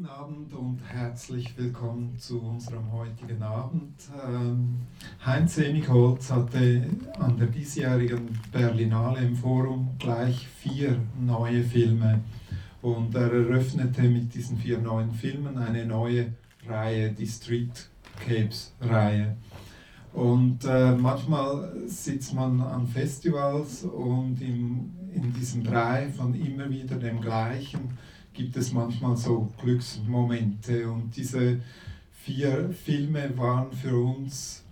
Guten Abend und herzlich willkommen zu unserem heutigen Abend. Ähm, Heinz Emigholz hatte an der diesjährigen Berlinale im Forum gleich vier neue Filme und er eröffnete mit diesen vier neuen Filmen eine neue Reihe, die Streetcapes-Reihe. Und äh, manchmal sitzt man an Festivals und im, in diesem Drei von immer wieder dem gleichen gibt es manchmal so Glücksmomente. Und diese vier Filme waren für uns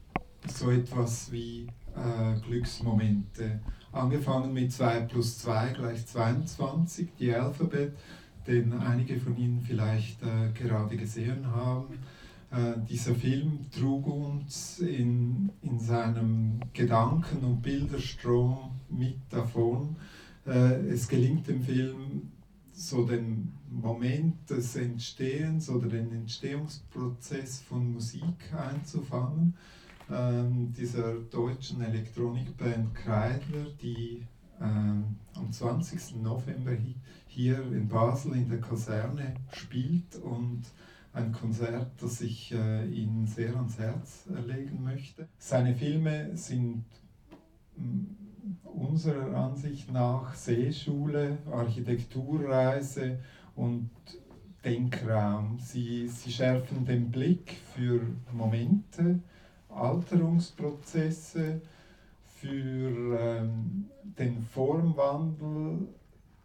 so etwas wie äh, Glücksmomente. Angefangen mit 2 plus 2 gleich 22, die Alphabet, den einige von Ihnen vielleicht äh, gerade gesehen haben. Äh, dieser Film trug uns in, in seinem Gedanken- und Bilderstrom mit davon. Äh, es gelingt dem Film, so den Moment des Entstehens oder den Entstehungsprozess von Musik einzufangen. Ähm, dieser deutschen Elektronikband Kreidler, die ähm, am 20. November hier in Basel in der Kaserne spielt und ein Konzert, das ich äh, Ihnen sehr ans Herz legen möchte. Seine Filme sind unserer Ansicht nach Seeschule, Architekturreise und Denkraum. Sie, sie schärfen den Blick für Momente, Alterungsprozesse, für ähm, den Formwandel,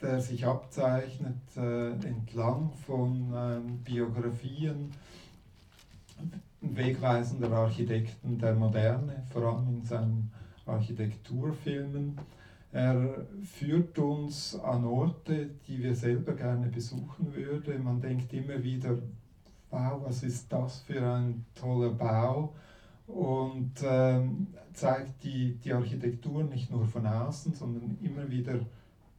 der sich abzeichnet äh, entlang von ähm, Biografien wegweisender Architekten der Moderne, vor allem in seinem Architekturfilmen. Er führt uns an Orte, die wir selber gerne besuchen würden. Man denkt immer wieder, wow, was ist das für ein toller Bau? Und ähm, zeigt die, die Architektur nicht nur von außen, sondern immer wieder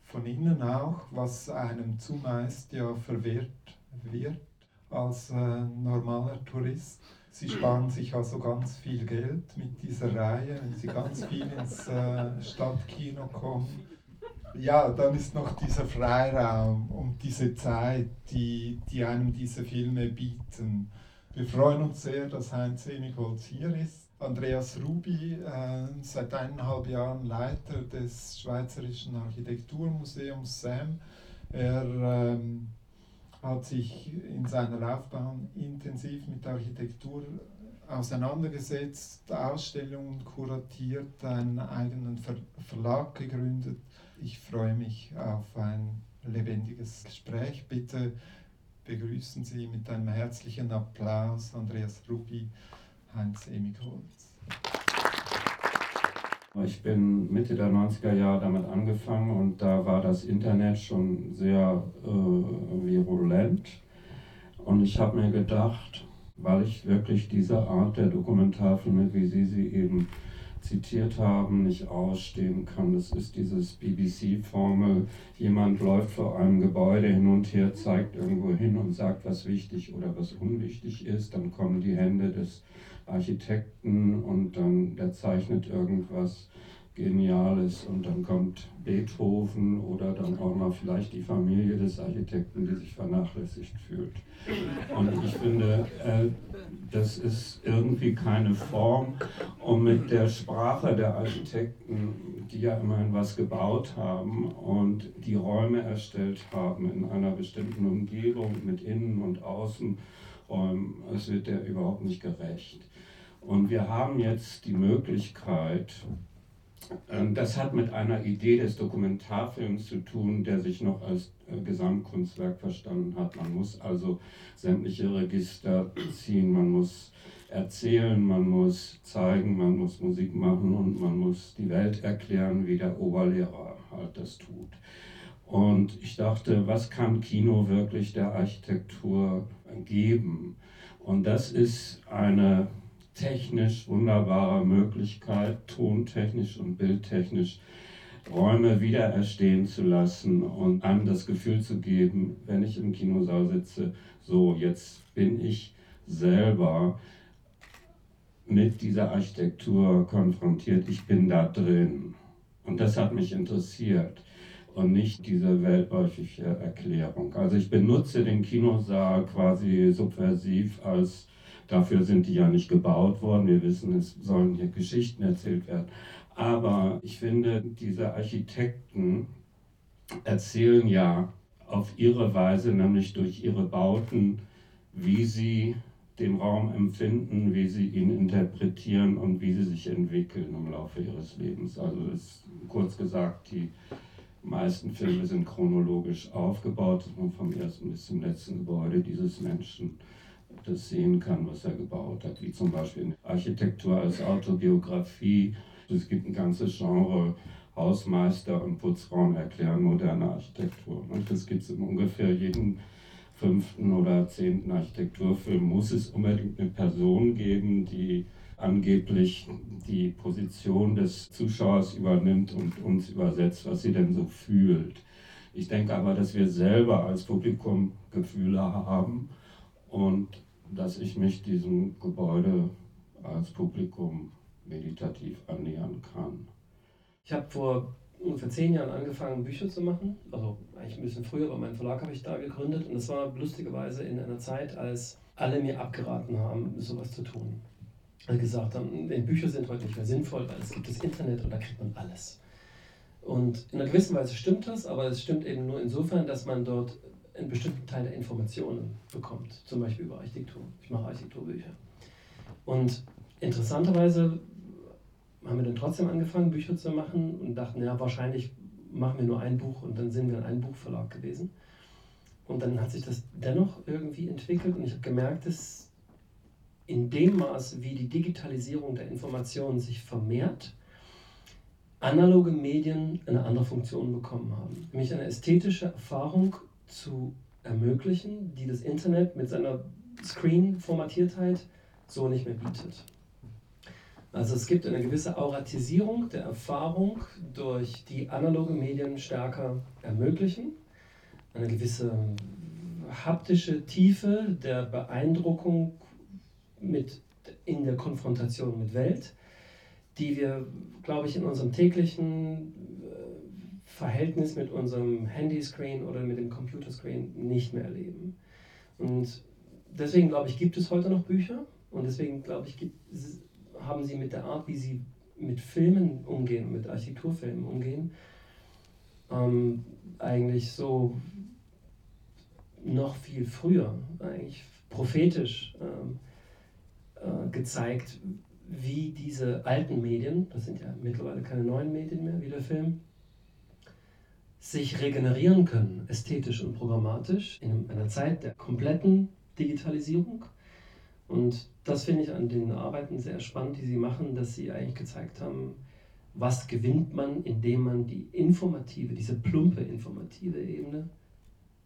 von innen auch, was einem zumeist ja verwehrt wird als äh, normaler Tourist. Sie sparen sich also ganz viel Geld mit dieser Reihe, wenn Sie ganz viel ins äh, Stadtkino kommen. Ja, dann ist noch dieser Freiraum und diese Zeit, die, die einem diese Filme bieten. Wir freuen uns sehr, dass Heinz Emigholz hier ist. Andreas Rubi, äh, seit eineinhalb Jahren Leiter des Schweizerischen Architekturmuseums SAM. Er ähm, hat sich in seiner Laufbahn intensiv mit Architektur auseinandergesetzt, Ausstellungen kuratiert, einen eigenen Ver Verlag gegründet. Ich freue mich auf ein lebendiges Gespräch. Bitte begrüßen Sie mit einem herzlichen Applaus Andreas Rubi, Heinz Emigholz. Ich bin Mitte der 90er Jahre damit angefangen und da war das Internet schon sehr äh, virulent. Und ich habe mir gedacht, weil ich wirklich diese Art der Dokumentarfilme, wie Sie sie eben zitiert haben, nicht ausstehen kann. Das ist dieses BBC-Formel, jemand läuft vor einem Gebäude hin und her, zeigt irgendwo hin und sagt, was wichtig oder was unwichtig ist. Dann kommen die Hände des Architekten und dann der zeichnet irgendwas Geniales und dann kommt Beethoven oder dann auch mal vielleicht die Familie des Architekten, die sich vernachlässigt fühlt. Und ich finde, äh, das ist irgendwie keine Form, um mit der Sprache der Architekten, die ja immerhin was gebaut haben und die Räume erstellt haben in einer bestimmten Umgebung mit Innen- und Außenräumen, es wird der überhaupt nicht gerecht. Und wir haben jetzt die Möglichkeit, ähm, das hat mit einer Idee des Dokumentarfilms zu tun, der sich noch als äh, Gesamtkunstwerk verstanden hat. Man muss also sämtliche Register ziehen, man muss erzählen, man muss zeigen, man muss Musik machen und man muss die Welt erklären, wie der Oberlehrer halt das tut. Und ich dachte, was kann Kino wirklich der Architektur geben? Und das ist eine technisch wunderbare Möglichkeit, tontechnisch und bildtechnisch Räume wiedererstehen zu lassen und einem das Gefühl zu geben, wenn ich im Kinosaal sitze, so jetzt bin ich selber mit dieser Architektur konfrontiert, ich bin da drin. Und das hat mich interessiert. Und nicht diese weltläufige Erklärung. Also ich benutze den Kinosaal quasi subversiv als, dafür sind die ja nicht gebaut worden, wir wissen, es sollen hier Geschichten erzählt werden. Aber ich finde, diese Architekten erzählen ja auf ihre Weise, nämlich durch ihre Bauten, wie sie den Raum empfinden, wie sie ihn interpretieren und wie sie sich entwickeln im Laufe ihres Lebens. Also ist kurz gesagt, die meisten Filme sind chronologisch aufgebaut, dass man vom ersten bis zum letzten Gebäude dieses Menschen das sehen kann, was er gebaut hat, wie zum Beispiel Architektur als Autobiografie. Es gibt ein ganzes Genre, Hausmeister und Putzraum erklären moderne Architektur. Und das gibt es in ungefähr jedem fünften oder zehnten Architekturfilm. Muss es unbedingt eine Person geben, die angeblich die Position des Zuschauers übernimmt und uns übersetzt, was sie denn so fühlt. Ich denke aber, dass wir selber als Publikum Gefühle haben und dass ich mich diesem Gebäude als Publikum meditativ annähern kann. Ich habe vor ungefähr zehn Jahren angefangen, Bücher zu machen. Also eigentlich ein bisschen früher, aber meinen Verlag habe ich da gegründet. Und das war lustigerweise in einer Zeit, als alle mir abgeraten haben, sowas zu tun gesagt haben, die Bücher sind heute nicht mehr sinnvoll, weil es gibt das Internet und da kriegt man alles. Und in einer gewissen Weise stimmt das, aber es stimmt eben nur insofern, dass man dort einen bestimmten Teil der Informationen bekommt, zum Beispiel über Architektur. Ich mache Architekturbücher. Und interessanterweise haben wir dann trotzdem angefangen, Bücher zu machen und dachten, ja, wahrscheinlich machen wir nur ein Buch und dann sind wir ein Buchverlag gewesen. Und dann hat sich das dennoch irgendwie entwickelt und ich habe gemerkt, dass in dem Maß, wie die Digitalisierung der Informationen sich vermehrt, analoge Medien eine andere Funktion bekommen haben. Nämlich eine ästhetische Erfahrung zu ermöglichen, die das Internet mit seiner Screen-Formatiertheit so nicht mehr bietet. Also es gibt eine gewisse Auratisierung der Erfahrung durch die analoge Medien stärker ermöglichen, eine gewisse haptische Tiefe der Beeindruckung mit, in der Konfrontation mit Welt, die wir, glaube ich, in unserem täglichen äh, Verhältnis mit unserem Handyscreen oder mit dem Computerscreen nicht mehr erleben. Und deswegen, glaube ich, gibt es heute noch Bücher und deswegen, glaube ich, gibt, haben sie mit der Art, wie sie mit Filmen umgehen, mit Architekturfilmen umgehen, ähm, eigentlich so noch viel früher, eigentlich prophetisch ähm, äh, gezeigt, wie diese alten Medien, das sind ja mittlerweile keine neuen Medien mehr, wie der Film, sich regenerieren können, ästhetisch und programmatisch, in einer Zeit der kompletten Digitalisierung. Und das finde ich an den Arbeiten sehr spannend, die sie machen, dass sie eigentlich gezeigt haben, was gewinnt man, indem man die informative, diese plumpe informative Ebene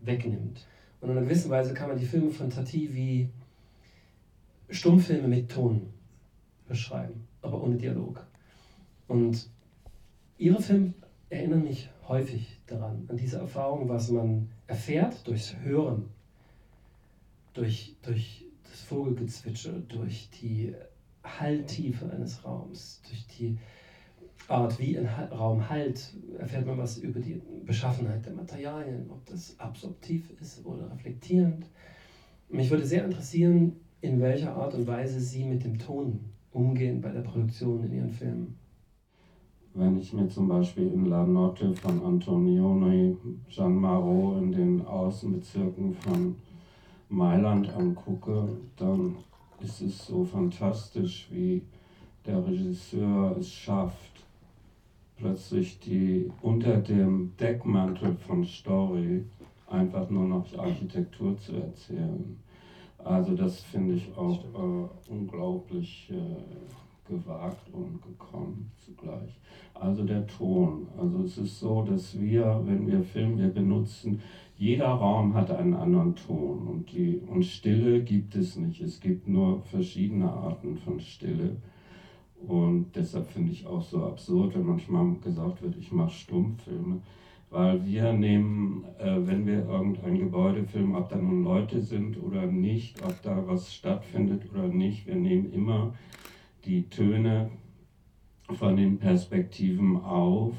wegnimmt. Und in einer gewissen Weise kann man die Filme von Tati wie Stummfilme mit Ton beschreiben, aber ohne Dialog. Und ihre Filme erinnern mich häufig daran, an diese Erfahrung, was man erfährt durchs Hören, durch, durch das Vogelgezwitscher, durch die Halltiefe eines Raums, durch die Art, wie ein Raum halt, erfährt man was über die Beschaffenheit der Materialien, ob das absorptiv ist oder reflektierend. Mich würde sehr interessieren, in welcher Art und Weise Sie mit dem Ton umgehen bei der Produktion in Ihren Filmen. Wenn ich mir zum Beispiel in La Notte von Antonioni Gian Marot in den Außenbezirken von Mailand angucke, dann ist es so fantastisch, wie der Regisseur es schafft, plötzlich die unter dem Deckmantel von Story einfach nur noch Architektur zu erzählen. Also das finde ich auch äh, unglaublich äh, gewagt und gekommen zugleich. Also der Ton. Also es ist so, dass wir, wenn wir filmen, wir benutzen, jeder Raum hat einen anderen Ton und, die, und Stille gibt es nicht. Es gibt nur verschiedene Arten von Stille. Und deshalb finde ich auch so absurd, wenn manchmal gesagt wird, ich mache Stummfilme weil wir nehmen, äh, wenn wir irgendein Gebäude filmen, ob da nun Leute sind oder nicht, ob da was stattfindet oder nicht, wir nehmen immer die Töne von den Perspektiven auf,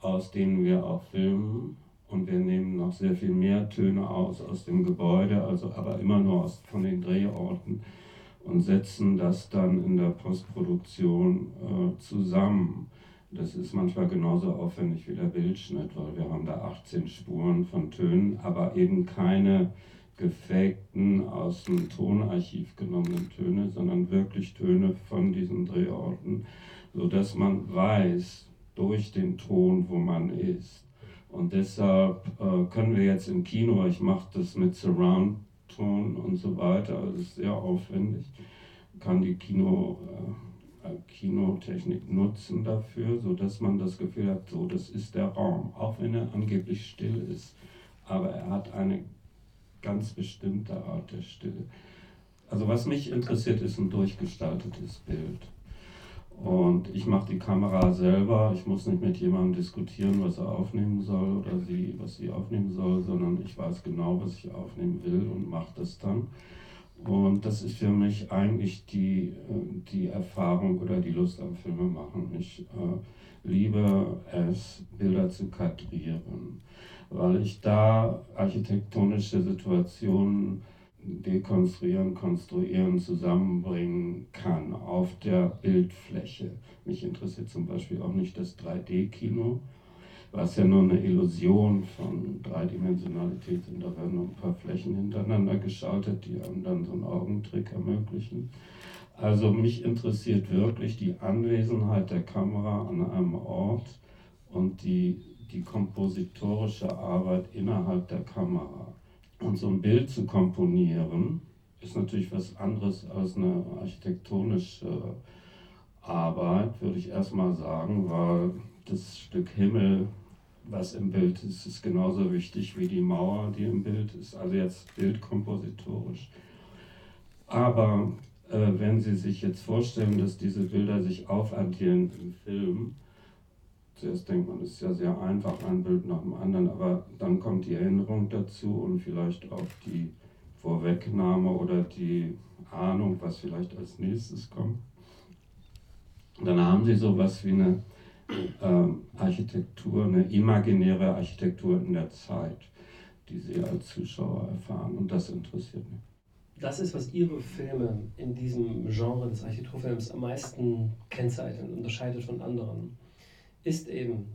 aus denen wir auch filmen. Und wir nehmen noch sehr viel mehr Töne aus aus dem Gebäude, also aber immer nur aus, von den Drehorten und setzen das dann in der Postproduktion äh, zusammen. Das ist manchmal genauso aufwendig wie der Bildschnitt, weil wir haben da 18 Spuren von Tönen, aber eben keine gefakten, aus dem Tonarchiv genommenen Töne, sondern wirklich Töne von diesen Drehorten, sodass man weiß durch den Ton, wo man ist. Und deshalb äh, können wir jetzt im Kino, ich mache das mit Surround-Ton und so weiter, also ist sehr aufwendig, kann die Kino, äh, Kinotechnik nutzen dafür, sodass man das Gefühl hat, so, das ist der Raum, auch wenn er angeblich still ist. Aber er hat eine ganz bestimmte Art der Stille. Also was mich interessiert, ist ein durchgestaltetes Bild. Und ich mache die Kamera selber. Ich muss nicht mit jemandem diskutieren, was er aufnehmen soll oder sie, was sie aufnehmen soll, sondern ich weiß genau, was ich aufnehmen will und mache das dann. Und das ist für mich eigentlich die, äh, die Erfahrung oder die Lust am Filmemachen. Ich äh, liebe es, Bilder zu kadrieren weil ich da architektonische Situationen dekonstruieren, konstruieren, zusammenbringen kann auf der Bildfläche. Mich interessiert zum Beispiel auch nicht das 3D-Kino, was ja nur eine Illusion von Dreidimensionalität sind. Da werden nur ein paar Flächen hintereinander geschaltet, die einem dann so einen Augentrick ermöglichen. Also mich interessiert wirklich die Anwesenheit der Kamera an einem Ort und die die kompositorische Arbeit innerhalb der Kamera. Und so ein Bild zu komponieren, ist natürlich was anderes als eine architektonische Arbeit, würde ich erstmal sagen, weil das Stück Himmel, was im Bild ist, ist genauso wichtig wie die Mauer, die im Bild ist. Also jetzt bildkompositorisch. Aber äh, wenn Sie sich jetzt vorstellen, dass diese Bilder sich aufaddieren im Film, Zuerst denkt man, es ist ja sehr einfach, ein Bild nach dem anderen, aber dann kommt die Erinnerung dazu und vielleicht auch die Vorwegnahme oder die Ahnung, was vielleicht als nächstes kommt. Dann haben sie sowas wie eine äh, Architektur, eine imaginäre Architektur in der Zeit, die sie als Zuschauer erfahren und das interessiert mich. Das ist, was Ihre Filme in diesem Genre des Architekturfilms am meisten kennzeichnet, unterscheidet von anderen ist eben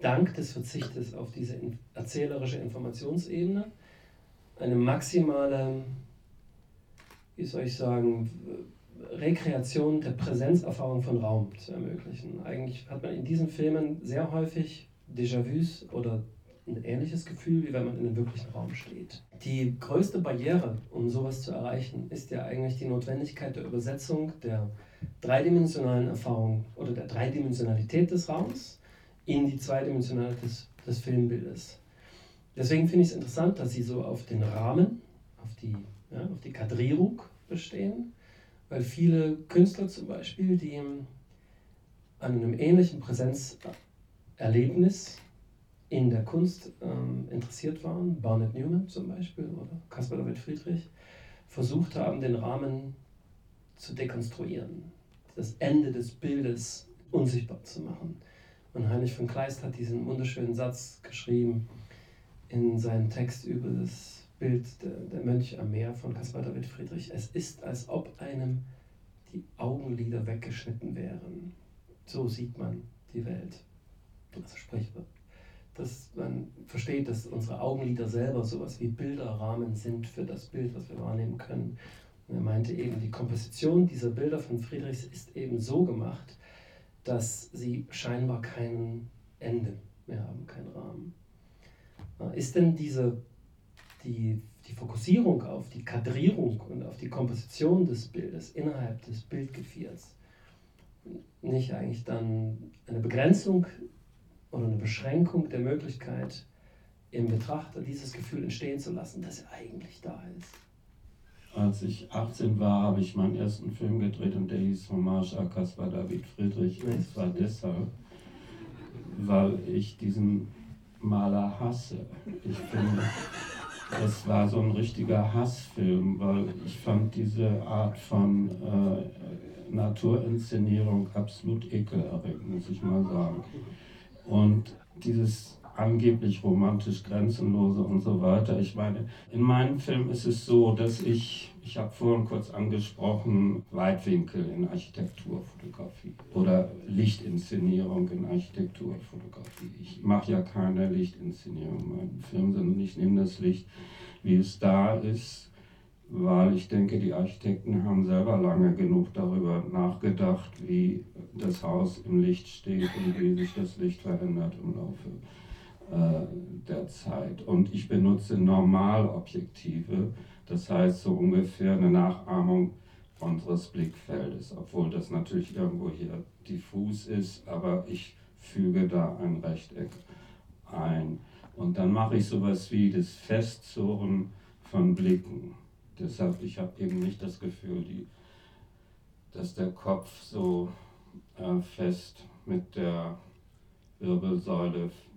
dank des Verzichtes auf diese erzählerische Informationsebene eine maximale, wie soll ich sagen, Rekreation der Präsenzerfahrung von Raum zu ermöglichen. Eigentlich hat man in diesen Filmen sehr häufig Déjà-vus oder ein ähnliches Gefühl, wie wenn man in einem wirklichen Raum steht. Die größte Barriere, um sowas zu erreichen, ist ja eigentlich die Notwendigkeit der Übersetzung der dreidimensionalen Erfahrung oder der Dreidimensionalität des Raums in die Zweidimensionalität des, des Filmbildes. Deswegen finde ich es interessant, dass Sie so auf den Rahmen, auf die, ja, auf die Kadrierung bestehen, weil viele Künstler zum Beispiel, die an einem ähnlichen Präsenzerlebnis in der Kunst ähm, interessiert waren, Barnett Newman zum Beispiel oder Caspar David Friedrich, versucht haben, den Rahmen zu dekonstruieren, das Ende des Bildes unsichtbar zu machen. Und Heinrich von Kleist hat diesen wunderschönen Satz geschrieben in seinem Text über das Bild der, der Mönch am Meer von Caspar David Friedrich. Es ist, als ob einem die Augenlider weggeschnitten wären. So sieht man die Welt. Also sprich, dass man versteht, dass unsere Augenlider selber sowas wie Bilderrahmen sind für das Bild, was wir wahrnehmen können. Und er meinte eben, die Komposition dieser Bilder von Friedrichs ist eben so gemacht, dass sie scheinbar kein Ende mehr haben, keinen Rahmen. Ist denn diese, die, die Fokussierung auf die Kadrierung und auf die Komposition des Bildes innerhalb des Bildgeviers nicht eigentlich dann eine Begrenzung oder eine Beschränkung der Möglichkeit, im Betrachter dieses Gefühl entstehen zu lassen, dass er eigentlich da ist? Als ich 18 war, habe ich meinen ersten Film gedreht und der hieß Hommage à Caspar David Friedrich. Und zwar deshalb, weil ich diesen Maler hasse. Ich finde, es war so ein richtiger Hassfilm, weil ich fand diese Art von äh, Naturinszenierung absolut ekelerregend, muss ich mal sagen. Und dieses angeblich romantisch grenzenlose und so weiter. Ich meine, in meinem Film ist es so, dass ich, ich habe vorhin kurz angesprochen, Weitwinkel in Architekturfotografie oder Lichtinszenierung in Architekturfotografie. Ich mache ja keine Lichtinszenierung in meinem Film, sondern ich nehme das Licht, wie es da ist, weil ich denke, die Architekten haben selber lange genug darüber nachgedacht, wie das Haus im Licht steht und wie sich das Licht verändert im Laufe der Zeit. Und ich benutze Normalobjektive, das heißt so ungefähr eine Nachahmung unseres Blickfeldes, obwohl das natürlich irgendwo hier diffus ist, aber ich füge da ein Rechteck ein. Und dann mache ich sowas wie das Festzurren von Blicken. Deshalb, ich habe eben nicht das Gefühl, die, dass der Kopf so äh, fest mit der Wirbelsäule äh, äh,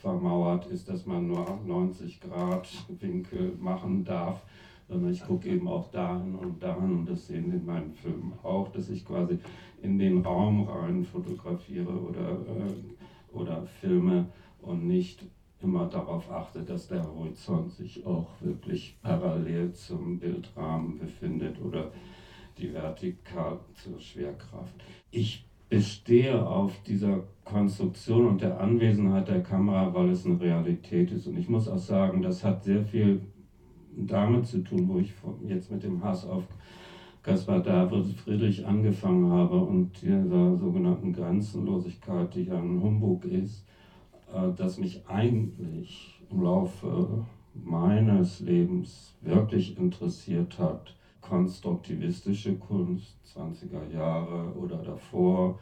vermauert ist, dass man nur 90 Grad Winkel machen darf, sondern ich gucke eben auch dahin und dahin und das sehen in meinen Filmen auch, dass ich quasi in den Raum rein fotografiere oder, äh, oder filme und nicht immer darauf achte, dass der Horizont sich auch wirklich parallel zum Bildrahmen befindet oder die vertikal zur Schwerkraft. Ich bestehe auf dieser Konstruktion und der Anwesenheit der Kamera, weil es eine Realität ist. Und ich muss auch sagen, das hat sehr viel damit zu tun, wo ich jetzt mit dem Hass auf Caspar David Friedrich angefangen habe und dieser sogenannten Grenzenlosigkeit, die ja ein Humbug ist, äh, dass mich eigentlich im Laufe meines Lebens wirklich interessiert hat, konstruktivistische Kunst, 20er Jahre oder davor,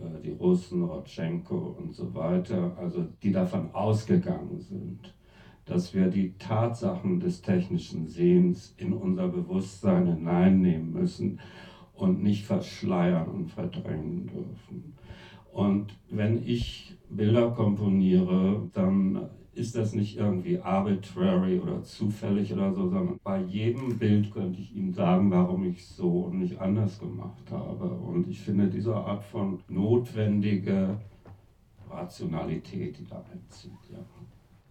äh, die Russen, Rotschenko und so weiter, also die davon ausgegangen sind, dass wir die Tatsachen des technischen Sehens in unser Bewusstsein hineinnehmen müssen und nicht verschleiern und verdrängen dürfen. Und wenn ich Bilder komponiere, dann ist das nicht irgendwie arbitrary oder zufällig oder so, sondern bei jedem Bild könnte ich Ihnen sagen, warum ich so und nicht anders gemacht habe. Und ich finde diese Art von notwendige Rationalität, die da einzieht. Ja.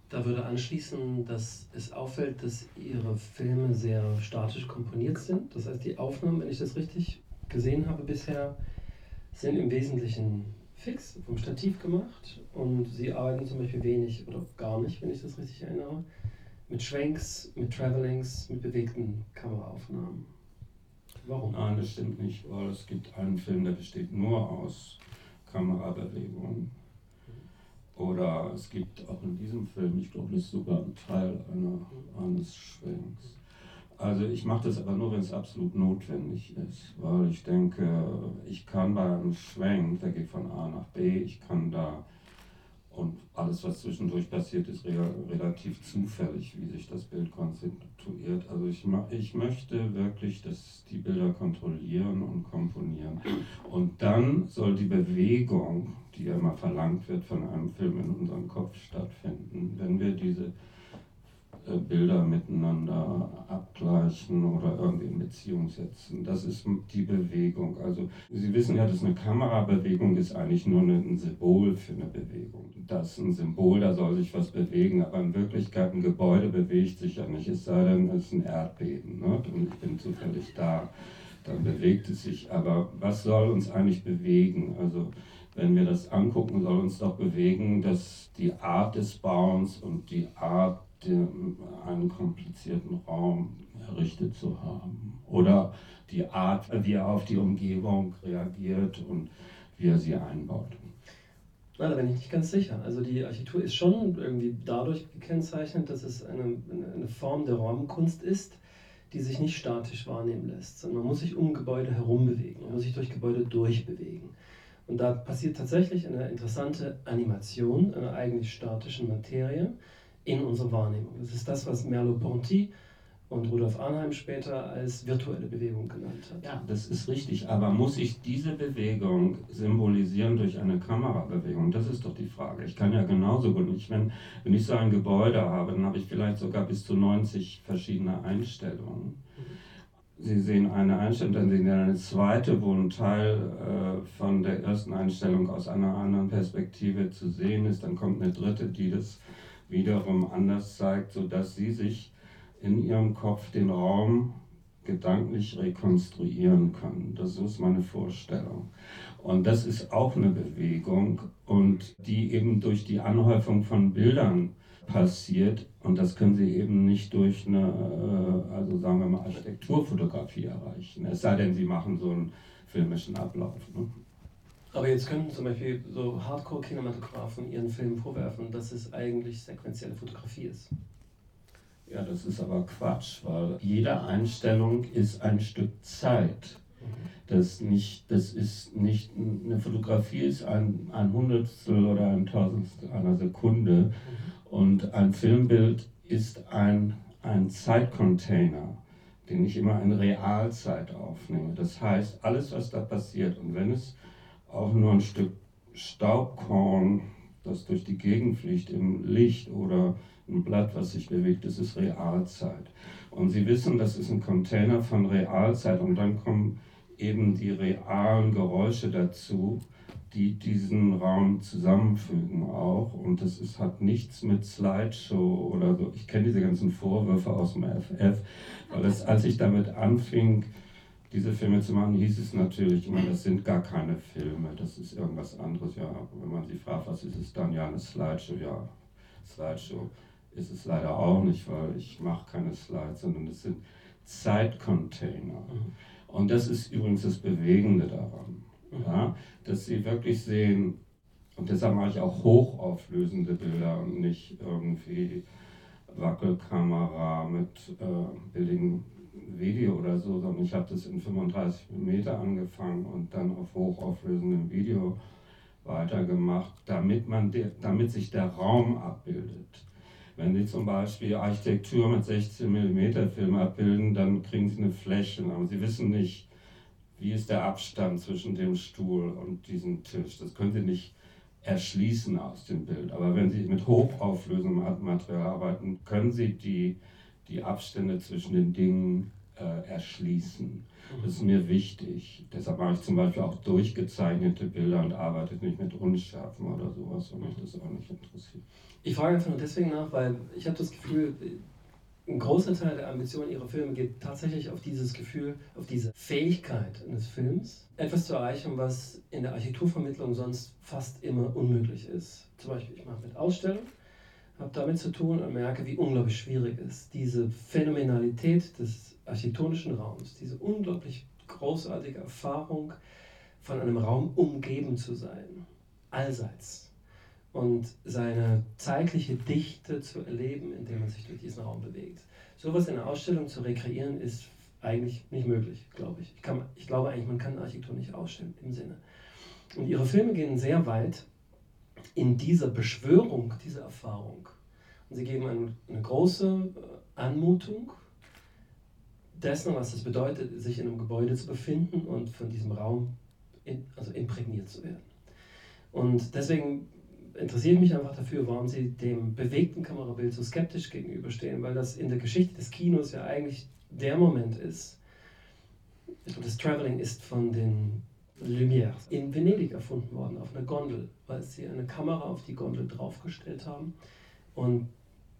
Da würde anschließen, dass es auffällt, dass Ihre Filme sehr statisch komponiert sind. Das heißt, die Aufnahmen, wenn ich das richtig gesehen habe bisher, sind im Wesentlichen fix vom Stativ gemacht und sie arbeiten zum Beispiel wenig oder gar nicht, wenn ich das richtig erinnere, mit Schwenks, mit Travelings, mit bewegten Kameraaufnahmen. Warum? Nein, das stimmt nicht, weil es gibt einen Film, der besteht nur aus Kamerabewegungen. Oder es gibt auch in diesem Film, ich glaube, das ist sogar ein Teil einer, eines Schwenks. Also ich mache das aber nur, wenn es absolut notwendig ist, weil ich denke, ich kann bei einem Schwenk, der geht von A nach B, ich kann da und alles, was zwischendurch passiert, ist re relativ zufällig, wie sich das Bild konstituiert. Also ich, ich möchte wirklich, dass die Bilder kontrollieren und komponieren. Und dann soll die Bewegung, die ja immer verlangt wird von einem Film in unserem Kopf stattfinden. Wenn wir diese äh, Bilder miteinander abgleichen oder irgendwie in Beziehung setzen. Das ist die Bewegung. Also Sie wissen ja, dass eine Kamerabewegung ist eigentlich nur ein Symbol für eine Bewegung. Das ist ein Symbol, da soll sich was bewegen, aber in Wirklichkeit ein Gebäude bewegt sich ja nicht, es sei denn, es ist ein Erdbeben ne? und ich bin zufällig da. Dann bewegt es sich. Aber was soll uns eigentlich bewegen? Also wenn wir das angucken, soll uns doch bewegen, dass die Art des Bauens und die Art einen komplizierten Raum errichtet zu haben. Oder die Art, wie er auf die Umgebung reagiert und wie er sie einbaut. Na, da bin ich nicht ganz sicher. Also die Architektur ist schon irgendwie dadurch gekennzeichnet, dass es eine, eine Form der Raumkunst ist, die sich nicht statisch wahrnehmen lässt, sondern man muss sich um Gebäude herum bewegen, man muss sich durch Gebäude durchbewegen. Und da passiert tatsächlich eine interessante Animation einer eigentlich statischen Materie, in unserer Wahrnehmung. Das ist das, was Merleau-Ponty und Rudolf Arnheim später als virtuelle Bewegung genannt hat. Ja, das ist richtig. Aber muss ich diese Bewegung symbolisieren durch eine Kamerabewegung? Das ist doch die Frage. Ich kann ja genauso gut nicht, wenn, wenn ich so ein Gebäude habe, dann habe ich vielleicht sogar bis zu 90 verschiedene Einstellungen. Sie sehen eine Einstellung, dann sehen Sie eine zweite, wo ein Teil äh, von der ersten Einstellung aus einer anderen Perspektive zu sehen ist. Dann kommt eine dritte, die das wiederum anders zeigt, sodass Sie sich in Ihrem Kopf den Raum gedanklich rekonstruieren können. Das ist meine Vorstellung. Und das ist auch eine Bewegung und die eben durch die Anhäufung von Bildern passiert. Und das können Sie eben nicht durch eine, äh, also sagen wir mal, Architekturfotografie erreichen. Es sei denn, Sie machen so einen filmischen Ablauf. Ne? Aber jetzt können zum Beispiel so Hardcore-Kinematografen ihren Film vorwerfen, dass es eigentlich sequenzielle Fotografie ist. Ja, das ist aber Quatsch, weil jede Einstellung ist ein Stück Zeit. Das, nicht, das ist nicht, eine Fotografie ist ein, ein Hundertstel oder ein Tausendstel einer Sekunde und ein Filmbild ist ein, ein Zeitcontainer, den ich immer in Realzeit aufnehme. Das heißt, alles, was da passiert und wenn es auch nur ein Stück Staubkorn, das durch die Gegend fliegt im Licht oder ein Blatt, was sich bewegt, das ist Realzeit. Und Sie wissen, das ist ein Container von Realzeit und dann kommen eben die realen Geräusche dazu, die diesen Raum zusammenfügen auch. Und das ist, hat nichts mit Slideshow oder so. Ich kenne diese ganzen Vorwürfe aus dem FF, weil es, als ich damit anfing, diese Filme zu machen, hieß es natürlich immer, das sind gar keine Filme, das ist irgendwas anderes. Ja, wenn man sie fragt, was ist es dann? Ja, eine Slideshow, ja, Slideshow ist es leider auch nicht, weil ich mache keine Slides, sondern es sind Zeitcontainer. Mhm. Und das ist übrigens das Bewegende daran, mhm. ja, dass sie wirklich sehen, und deshalb mache ich auch hochauflösende Bilder und nicht irgendwie Wackelkamera mit äh, billigem Video oder so, sondern ich habe das in 35 mm angefangen und dann auf hochauflösendem Video weitergemacht, damit, man damit sich der Raum abbildet. Wenn Sie zum Beispiel Architektur mit 16 mm Film abbilden, dann kriegen Sie eine Fläche, aber Sie wissen nicht, wie ist der Abstand zwischen dem Stuhl und diesem Tisch. Das können Sie nicht erschließen aus dem Bild. Aber wenn Sie mit hochauflösendem Material arbeiten, können Sie die, die Abstände zwischen den Dingen äh, erschließen. Das ist mir wichtig. Deshalb mache ich zum Beispiel auch durchgezeichnete Bilder und arbeite nicht mit Unschärfen oder sowas, wenn mich das auch nicht interessiert. Ich frage einfach nur deswegen nach, weil ich habe das Gefühl, ein großer Teil der Ambition ihrer Filme geht tatsächlich auf dieses Gefühl, auf diese Fähigkeit eines Films, etwas zu erreichen, was in der Architekturvermittlung sonst fast immer unmöglich ist. Zum Beispiel, ich mache mit Ausstellungen, habe damit zu tun und merke, wie unglaublich schwierig es ist, diese Phänomenalität des architektonischen Raums, diese unglaublich großartige Erfahrung, von einem Raum umgeben zu sein, allseits und seine zeitliche Dichte zu erleben, indem man sich durch diesen Raum bewegt. Sowas in einer Ausstellung zu rekreieren, ist eigentlich nicht möglich, glaube ich. Ich, kann, ich glaube eigentlich, man kann Architektur nicht ausstellen im Sinne. Und ihre Filme gehen sehr weit in dieser Beschwörung dieser Erfahrung. Sie geben eine, eine große äh, Anmutung dessen, was es bedeutet, sich in einem Gebäude zu befinden und von diesem Raum in, also imprägniert zu werden. Und deswegen interessiert mich einfach dafür, warum Sie dem bewegten Kamerabild so skeptisch gegenüberstehen, weil das in der Geschichte des Kinos ja eigentlich der Moment ist. Das Traveling ist von den Lumière in Venedig erfunden worden, auf einer Gondel, weil sie eine Kamera auf die Gondel draufgestellt haben und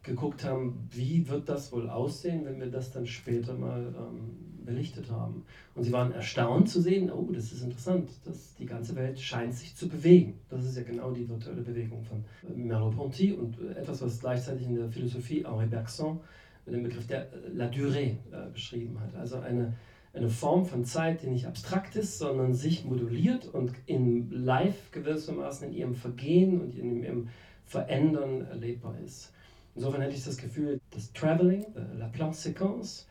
geguckt haben, wie wird das wohl aussehen, wenn wir das dann später mal ähm, belichtet haben. Und sie waren erstaunt zu sehen, oh, das ist interessant, dass die ganze Welt scheint sich zu bewegen. Das ist ja genau die virtuelle Bewegung von äh, Merleau-Ponty und äh, etwas, was gleichzeitig in der Philosophie Henri Bergson mit dem Begriff der äh, La Durée äh, beschrieben hat. Also eine, eine Form von Zeit, die nicht abstrakt ist, sondern sich moduliert und in Live gewissermaßen in ihrem Vergehen und in ihrem Verändern erlebbar ist. Insofern hätte ich das Gefühl, das Traveling, äh, la Plan-Séquence,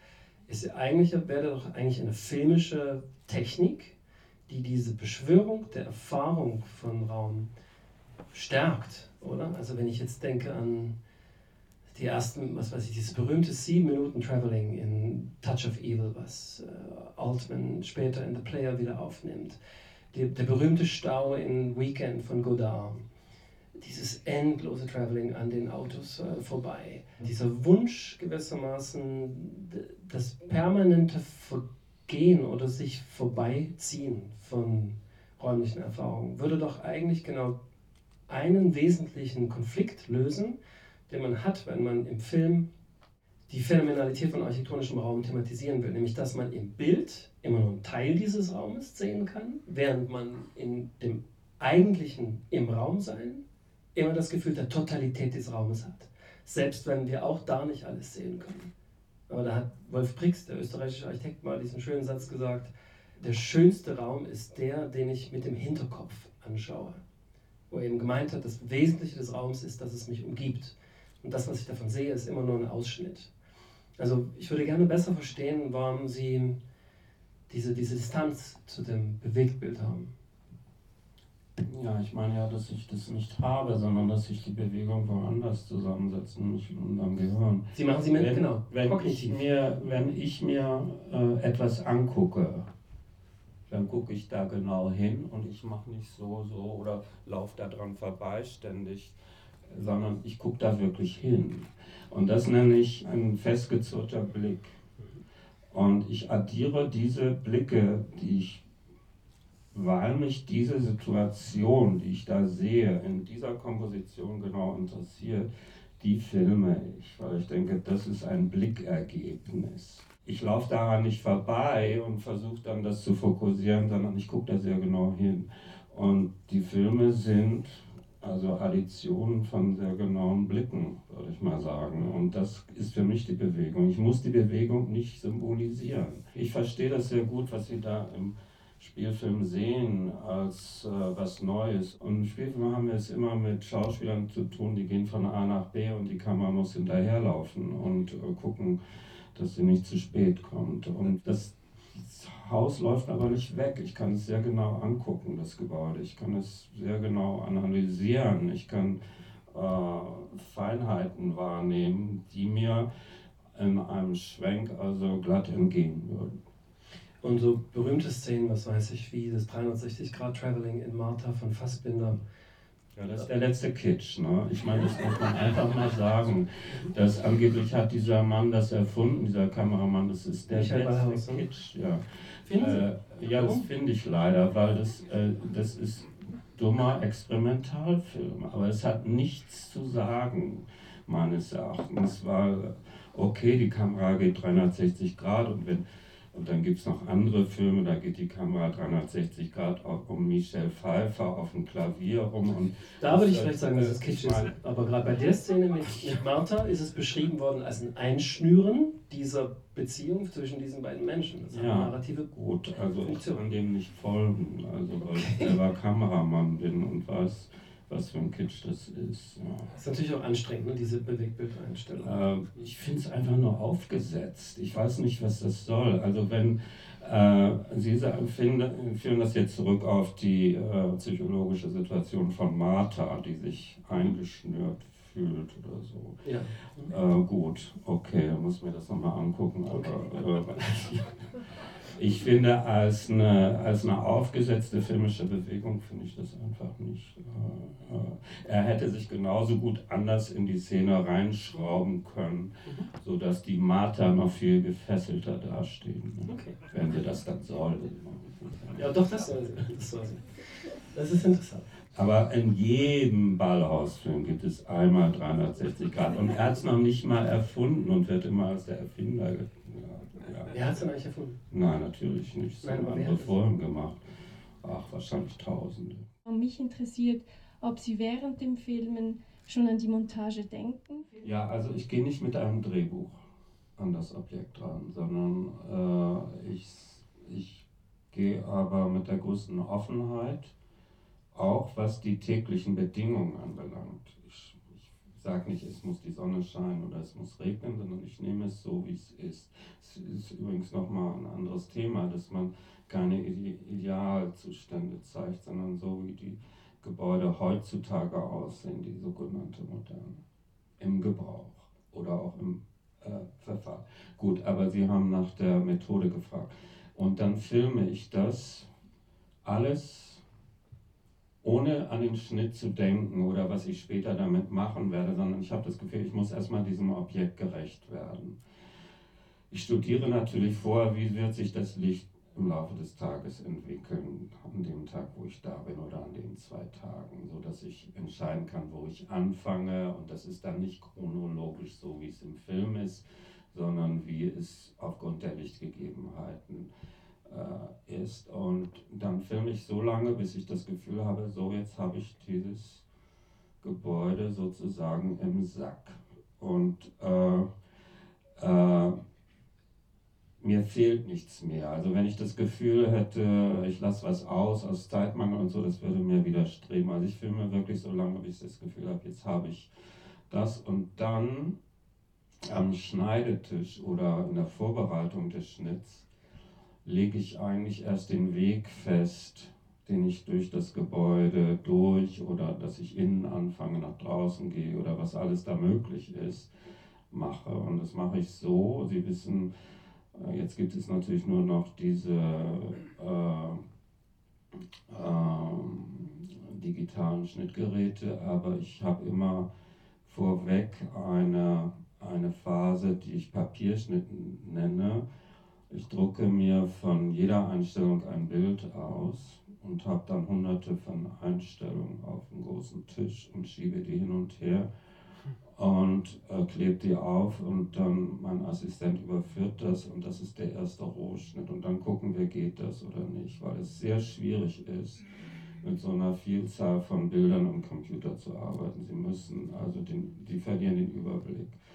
ist eigentlich, wäre doch eigentlich eine filmische Technik, die diese Beschwörung der Erfahrung von Raum stärkt, oder? Also wenn ich jetzt denke an die ersten, was weiß ich, dieses berühmte sieben Minuten Traveling in Touch of Evil, was äh, Altman später in The Player wieder aufnimmt. Die, der berühmte Stau in Weekend von Godard dieses endlose Traveling an den Autos äh, vorbei. Dieser Wunsch gewissermaßen, das permanente gehen oder sich vorbeiziehen von räumlichen Erfahrungen würde doch eigentlich genau einen wesentlichen Konflikt lösen, den man hat, wenn man im Film die Phänomenalität von architektonischem Raum thematisieren will, nämlich dass man im Bild immer nur einen Teil dieses Raumes sehen kann, während man in dem eigentlichen im Raum sein immer das Gefühl der Totalität des Raumes hat, selbst wenn wir auch da nicht alles sehen können. Aber da hat Wolf Prix, der österreichische Architekt, mal diesen schönen Satz gesagt, der schönste Raum ist der, den ich mit dem Hinterkopf anschaue. Wo er eben gemeint hat, das Wesentliche des Raums ist, dass es mich umgibt. Und das, was ich davon sehe, ist immer nur ein Ausschnitt. Also ich würde gerne besser verstehen, warum Sie diese, diese Distanz zu dem Bewegtbild haben. Ja, ich meine ja, dass ich das nicht habe, sondern dass sich die Bewegung woanders zusammensetzt, nämlich in unserem Gehirn. Sie machen sie mit, wenn, genau, wenn ich mir, wenn ich mir äh, etwas angucke, dann gucke ich da genau hin und ich mache nicht so, so oder laufe da dran vorbei ständig, sondern ich gucke da wirklich hin. Und das nenne ich ein festgezurrter Blick. Und ich addiere diese Blicke, die ich, weil mich diese Situation, die ich da sehe, in dieser Komposition genau interessiert, die filme ich, weil ich denke, das ist ein Blickergebnis. Ich laufe daran nicht vorbei und versuche dann das zu fokussieren, sondern ich gucke da sehr genau hin. Und die Filme sind also Additionen von sehr genauen Blicken, würde ich mal sagen. Und das ist für mich die Bewegung. Ich muss die Bewegung nicht symbolisieren. Ich verstehe das sehr gut, was Sie da im Spielfilm sehen als äh, was Neues. Und im Spielfilm haben wir es immer mit Schauspielern zu tun, die gehen von A nach B und die Kamera muss hinterherlaufen und äh, gucken, dass sie nicht zu spät kommt. Und das Haus läuft aber nicht weg. Ich kann es sehr genau angucken, das Gebäude. Ich kann es sehr genau analysieren. Ich kann äh, Feinheiten wahrnehmen, die mir in einem Schwenk also glatt entgehen würden. Und so berühmte Szenen, was weiß ich, wie das 360-Grad-Traveling in Martha von Fassbinder, ja, das ist der letzte Kitsch. Ne? Ich meine, das muss man einfach mal sagen. Dass angeblich hat dieser Mann das erfunden, dieser Kameramann, das ist der Michael letzte Ballhaus, ne? Kitsch. Ja, äh, ja das finde ich leider, weil das, äh, das ist dummer Experimentalfilm. Aber es hat nichts zu sagen, meines Erachtens. Weil, okay, die Kamera geht 360 Grad und wenn und dann gibt es noch andere Filme, da geht die Kamera 360 Grad um Michelle Pfeiffer auf dem Klavier rum. Und da würde ich vielleicht sagen, dass es kitschig ist. Aber gerade bei der Szene mit, mit Martha ist es beschrieben worden als ein Einschnüren dieser Beziehung zwischen diesen beiden Menschen. Das ja, narrative gut. Also Funktion. ich kann dem nicht folgen, also weil okay. ich selber Kameramann bin und weiß, was für ein Kitsch das ist. Ja. Das ist natürlich auch anstrengend, ne, diese Bewegtbildeinstellung. Äh, ich finde es einfach nur aufgesetzt. Ich weiß nicht, was das soll. Also wenn äh, Sie finden, führen das jetzt zurück auf die äh, psychologische Situation von Martha, die sich eingeschnürt fühlt oder so. Ja. Äh, gut, okay, dann muss mir das nochmal angucken. Aber, okay. Äh, ich finde, als eine, als eine aufgesetzte filmische Bewegung finde ich das einfach nicht. Äh, äh, er hätte sich genauso gut anders in die Szene reinschrauben können, mhm. sodass die Martha noch viel gefesselter dastehen, ne? okay. wenn wir das dann sollen. Ja, doch, das soll sie. Das, soll sie. das ist interessant. Aber in jedem Ballhausfilm gibt es einmal 360 Grad. Und er hat es noch nicht mal erfunden und wird immer als der Erfinder ja. Wer hat es denn eigentlich erfunden? Nein, natürlich nicht. Das haben andere vorhin gemacht. Ach, wahrscheinlich Tausende. Mich interessiert, ob Sie während dem Filmen schon an die Montage denken. Ja, also ich gehe nicht mit einem Drehbuch an das Objekt ran, sondern äh, ich, ich gehe aber mit der größten Offenheit, auch was die täglichen Bedingungen anbelangt. Sage nicht, es muss die Sonne scheinen oder es muss regnen, sondern ich nehme es so, wie es ist. Es ist übrigens nochmal ein anderes Thema, dass man keine Idealzustände zeigt, sondern so, wie die Gebäude heutzutage aussehen, die sogenannte Moderne, im Gebrauch oder auch im äh, Verfahren. Gut, aber Sie haben nach der Methode gefragt. Und dann filme ich das alles ohne an den Schnitt zu denken oder was ich später damit machen werde, sondern ich habe das Gefühl, ich muss erstmal diesem Objekt gerecht werden. ich studiere natürlich vorher, wie wird sich das Licht im Laufe des Tages entwickeln, an dem Tag, wo ich da bin oder an den zwei Tagen, so dass ich entscheiden kann, wo ich anfange und das ist dann nicht chronologisch so, wie es im Film ist, sondern wie es aufgrund der Lichtgegebenheiten äh, ist. Und dann filme ich so lange, bis ich das Gefühl habe, so jetzt habe ich dieses Gebäude sozusagen im Sack. Und äh, äh, mir fehlt nichts mehr. Also wenn ich das Gefühl hätte, ich lasse was aus aus Zeitmangel und so, das würde mir widerstreben. Also ich filme wirklich so lange, bis ich das Gefühl habe, jetzt habe ich das. Und dann am Schneidetisch oder in der Vorbereitung des Schnitts lege ich eigentlich erst den Weg fest, den ich durch das Gebäude durch oder dass ich innen anfange, nach draußen gehe oder was alles da möglich ist, mache. Und das mache ich so. Sie wissen, äh, jetzt gibt es natürlich nur noch diese äh, äh, digitalen Schnittgeräte, aber ich habe immer vorweg eine, eine Phase, die ich Papierschnitt nenne. Ich drucke mir von jeder Einstellung ein Bild aus und habe dann hunderte von Einstellungen auf dem großen Tisch und schiebe die hin und her und äh, klebt die auf und dann mein Assistent überführt das und das ist der erste Rohschnitt und dann gucken wir, geht das oder nicht, weil es sehr schwierig ist, mit so einer Vielzahl von Bildern am Computer zu arbeiten. Sie müssen, also den, die verlieren den Überblick.